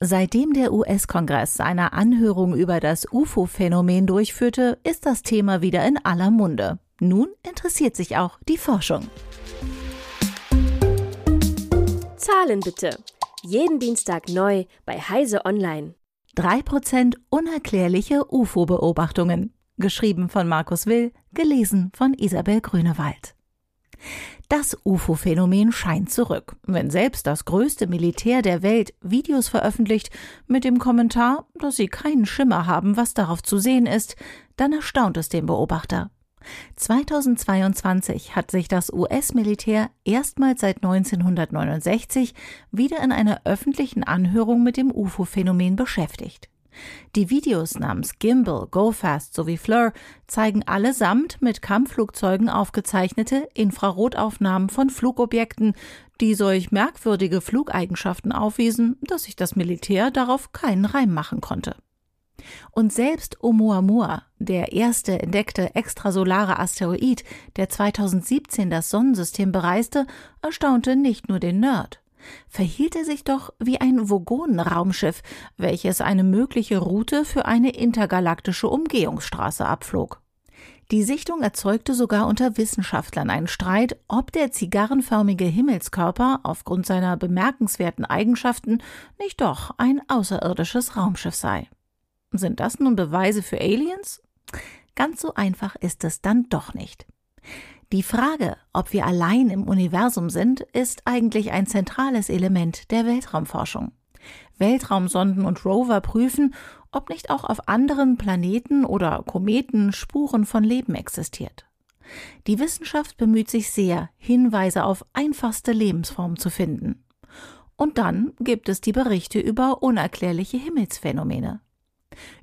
Seitdem der US-Kongress seine Anhörung über das UFO-Phänomen durchführte, ist das Thema wieder in aller Munde. Nun interessiert sich auch die Forschung. Zahlen bitte. Jeden Dienstag neu bei Heise Online. 3% unerklärliche UFO-Beobachtungen. Geschrieben von Markus Will, gelesen von Isabel Grünewald. Das UFO-Phänomen scheint zurück, wenn selbst das größte Militär der Welt Videos veröffentlicht mit dem Kommentar, dass sie keinen Schimmer haben, was darauf zu sehen ist, dann erstaunt es den Beobachter. 2022 hat sich das US-Militär erstmals seit 1969 wieder in einer öffentlichen Anhörung mit dem UFO-Phänomen beschäftigt. Die Videos namens Gimbal, Go Fast sowie Fleur zeigen allesamt mit Kampfflugzeugen aufgezeichnete Infrarotaufnahmen von Flugobjekten, die solch merkwürdige Flugeigenschaften aufwiesen, dass sich das Militär darauf keinen Reim machen konnte. Und selbst Oumuamua, der erste entdeckte extrasolare Asteroid, der 2017 das Sonnensystem bereiste, erstaunte nicht nur den Nerd. Verhielt er sich doch wie ein Vogonen-Raumschiff, welches eine mögliche Route für eine intergalaktische Umgehungsstraße abflog. Die Sichtung erzeugte sogar unter Wissenschaftlern einen Streit, ob der zigarrenförmige Himmelskörper aufgrund seiner bemerkenswerten Eigenschaften nicht doch ein außerirdisches Raumschiff sei. Sind das nun Beweise für Aliens? Ganz so einfach ist es dann doch nicht. Die Frage, ob wir allein im Universum sind, ist eigentlich ein zentrales Element der Weltraumforschung. Weltraumsonden und Rover prüfen, ob nicht auch auf anderen Planeten oder Kometen Spuren von Leben existiert. Die Wissenschaft bemüht sich sehr, Hinweise auf einfachste Lebensformen zu finden. Und dann gibt es die Berichte über unerklärliche Himmelsphänomene.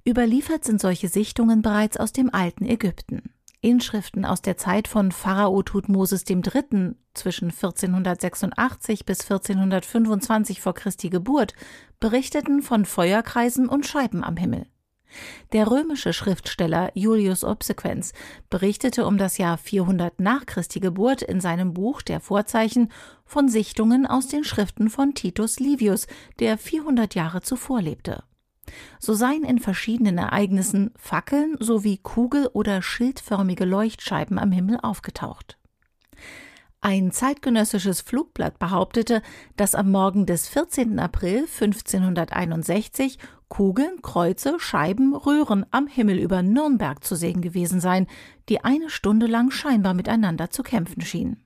Überliefert sind solche Sichtungen bereits aus dem alten Ägypten. Inschriften aus der Zeit von Pharao Thutmosis III. zwischen 1486 bis 1425 vor Christi Geburt berichteten von Feuerkreisen und Scheiben am Himmel. Der römische Schriftsteller Julius Obsequens berichtete um das Jahr 400 nach Christi Geburt in seinem Buch Der Vorzeichen von Sichtungen aus den Schriften von Titus Livius, der 400 Jahre zuvor lebte. So seien in verschiedenen Ereignissen Fackeln sowie kugel- oder schildförmige Leuchtscheiben am Himmel aufgetaucht. Ein zeitgenössisches Flugblatt behauptete, dass am Morgen des 14. April 1561 Kugeln, Kreuze, Scheiben, Röhren am Himmel über Nürnberg zu sehen gewesen seien, die eine Stunde lang scheinbar miteinander zu kämpfen schienen.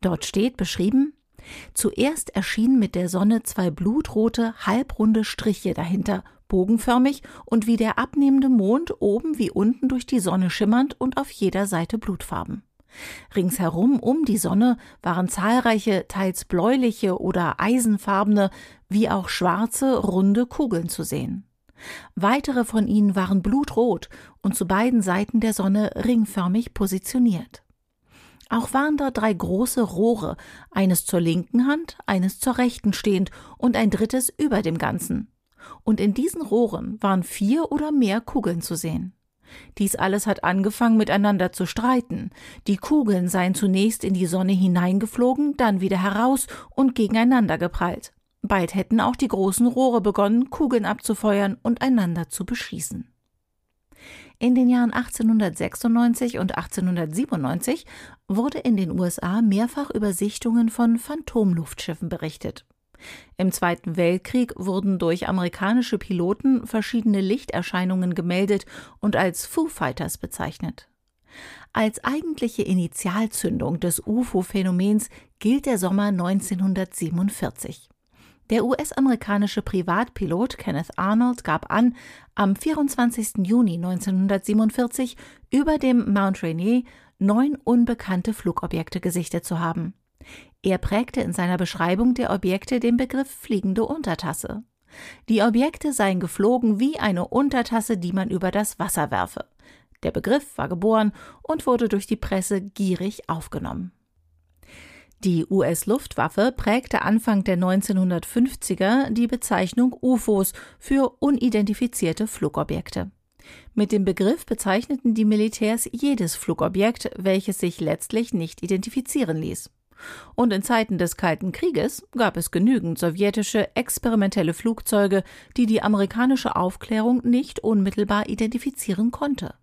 Dort steht beschrieben, Zuerst erschienen mit der Sonne zwei blutrote, halbrunde Striche dahinter bogenförmig und wie der abnehmende Mond oben wie unten durch die Sonne schimmernd und auf jeder Seite blutfarben. Ringsherum um die Sonne waren zahlreiche, teils bläuliche oder eisenfarbene, wie auch schwarze, runde Kugeln zu sehen. Weitere von ihnen waren blutrot und zu beiden Seiten der Sonne ringförmig positioniert. Auch waren dort drei große Rohre, eines zur linken Hand, eines zur rechten stehend und ein drittes über dem Ganzen und in diesen Rohren waren vier oder mehr Kugeln zu sehen. Dies alles hat angefangen miteinander zu streiten. Die Kugeln seien zunächst in die Sonne hineingeflogen, dann wieder heraus und gegeneinander geprallt. Bald hätten auch die großen Rohre begonnen, Kugeln abzufeuern und einander zu beschießen. In den Jahren 1896 und 1897 wurde in den USA mehrfach über Sichtungen von Phantomluftschiffen berichtet. Im Zweiten Weltkrieg wurden durch amerikanische Piloten verschiedene Lichterscheinungen gemeldet und als Foo Fighters bezeichnet. Als eigentliche Initialzündung des UFO-Phänomens gilt der Sommer 1947. Der US-amerikanische Privatpilot Kenneth Arnold gab an, am 24. Juni 1947 über dem Mount Rainier neun unbekannte Flugobjekte gesichtet zu haben. Er prägte in seiner Beschreibung der Objekte den Begriff fliegende Untertasse. Die Objekte seien geflogen wie eine Untertasse, die man über das Wasser werfe. Der Begriff war geboren und wurde durch die Presse gierig aufgenommen. Die US-Luftwaffe prägte Anfang der 1950er die Bezeichnung UFOs für unidentifizierte Flugobjekte. Mit dem Begriff bezeichneten die Militärs jedes Flugobjekt, welches sich letztlich nicht identifizieren ließ. Und in Zeiten des Kalten Krieges gab es genügend sowjetische experimentelle Flugzeuge, die die amerikanische Aufklärung nicht unmittelbar identifizieren konnte.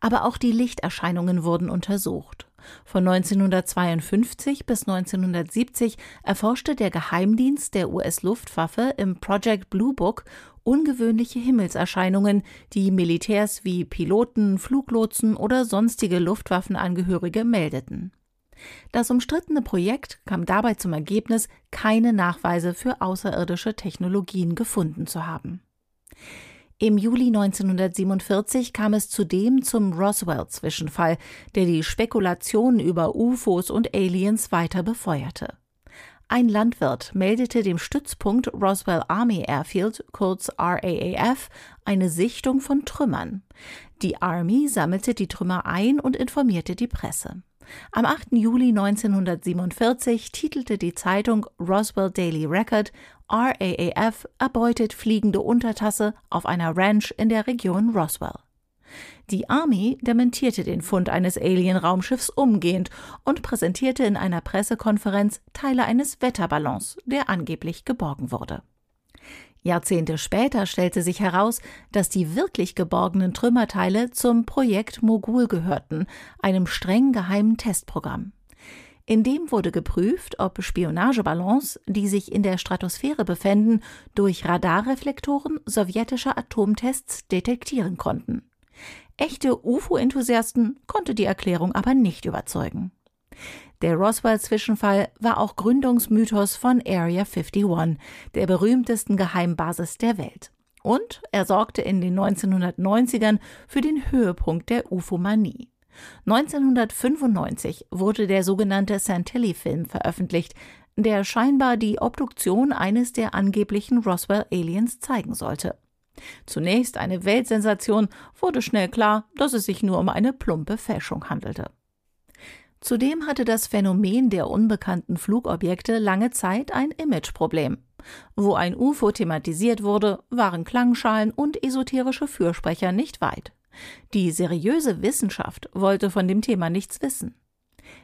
Aber auch die Lichterscheinungen wurden untersucht. Von 1952 bis 1970 erforschte der Geheimdienst der US-Luftwaffe im Project Blue Book ungewöhnliche Himmelserscheinungen, die Militärs wie Piloten, Fluglotsen oder sonstige Luftwaffenangehörige meldeten. Das umstrittene Projekt kam dabei zum Ergebnis, keine Nachweise für außerirdische Technologien gefunden zu haben. Im Juli 1947 kam es zudem zum Roswell-Zwischenfall, der die Spekulationen über UFOs und Aliens weiter befeuerte. Ein Landwirt meldete dem Stützpunkt Roswell Army Airfield, kurz RAAF, eine Sichtung von Trümmern. Die Army sammelte die Trümmer ein und informierte die Presse. Am 8. Juli 1947 titelte die Zeitung Roswell Daily Record RAAF erbeutet fliegende Untertasse auf einer Ranch in der Region Roswell. Die Army dementierte den Fund eines Alien-Raumschiffs umgehend und präsentierte in einer Pressekonferenz Teile eines Wetterballons, der angeblich geborgen wurde. Jahrzehnte später stellte sich heraus, dass die wirklich geborgenen Trümmerteile zum Projekt Mogul gehörten, einem streng geheimen Testprogramm. In dem wurde geprüft, ob Spionageballons, die sich in der Stratosphäre befänden, durch Radarreflektoren sowjetischer Atomtests detektieren konnten. Echte UFO-Enthusiasten konnte die Erklärung aber nicht überzeugen. Der Roswell-Zwischenfall war auch Gründungsmythos von Area 51, der berühmtesten Geheimbasis der Welt. Und er sorgte in den 1990ern für den Höhepunkt der UFOmanie. 1995 wurde der sogenannte Santilli-Film veröffentlicht, der scheinbar die Obduktion eines der angeblichen Roswell-Aliens zeigen sollte. Zunächst eine Weltsensation, wurde schnell klar, dass es sich nur um eine plumpe Fälschung handelte. Zudem hatte das Phänomen der unbekannten Flugobjekte lange Zeit ein Imageproblem. Wo ein UFO thematisiert wurde, waren Klangschalen und esoterische Fürsprecher nicht weit. Die seriöse Wissenschaft wollte von dem Thema nichts wissen.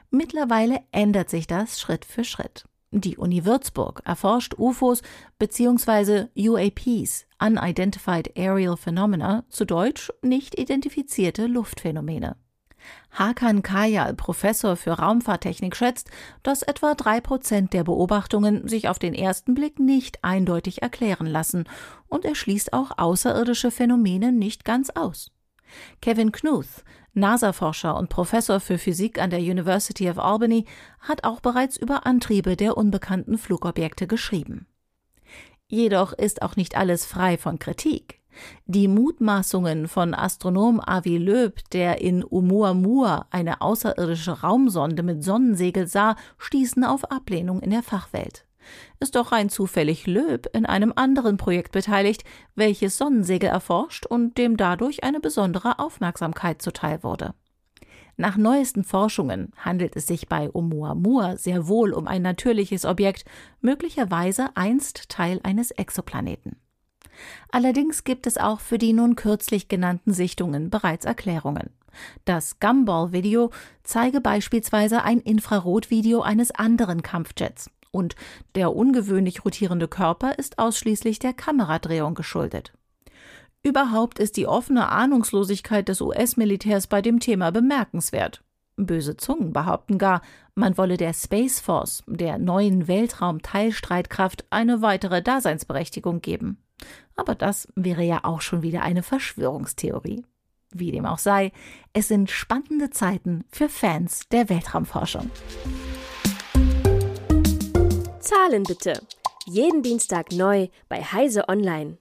Mittlerweile ändert sich das Schritt für Schritt. Die Uni Würzburg erforscht UFOs bzw. UAPs, Unidentified Aerial Phenomena, zu Deutsch nicht identifizierte Luftphänomene. Hakan Kayal, Professor für Raumfahrttechnik, schätzt, dass etwa drei Prozent der Beobachtungen sich auf den ersten Blick nicht eindeutig erklären lassen und er schließt auch außerirdische Phänomene nicht ganz aus. Kevin Knuth, NASA-Forscher und Professor für Physik an der University of Albany, hat auch bereits über Antriebe der unbekannten Flugobjekte geschrieben. Jedoch ist auch nicht alles frei von Kritik. Die Mutmaßungen von Astronom Avi Loeb, der in Oumuamua eine außerirdische Raumsonde mit Sonnensegel sah, stießen auf Ablehnung in der Fachwelt. Ist doch rein zufällig Loeb in einem anderen Projekt beteiligt, welches Sonnensegel erforscht und dem dadurch eine besondere Aufmerksamkeit zuteil wurde. Nach neuesten Forschungen handelt es sich bei Oumuamua sehr wohl um ein natürliches Objekt, möglicherweise einst Teil eines Exoplaneten. Allerdings gibt es auch für die nun kürzlich genannten Sichtungen bereits Erklärungen. Das Gumball-Video zeige beispielsweise ein Infrarotvideo eines anderen Kampfjets. Und der ungewöhnlich rotierende Körper ist ausschließlich der Kameradrehung geschuldet. Überhaupt ist die offene Ahnungslosigkeit des US-Militärs bei dem Thema bemerkenswert. Böse Zungen behaupten gar, man wolle der Space Force, der neuen Weltraum-Teilstreitkraft, eine weitere Daseinsberechtigung geben. Aber das wäre ja auch schon wieder eine Verschwörungstheorie. Wie dem auch sei, es sind spannende Zeiten für Fans der Weltraumforschung. Zahlen bitte. Jeden Dienstag neu bei Heise Online.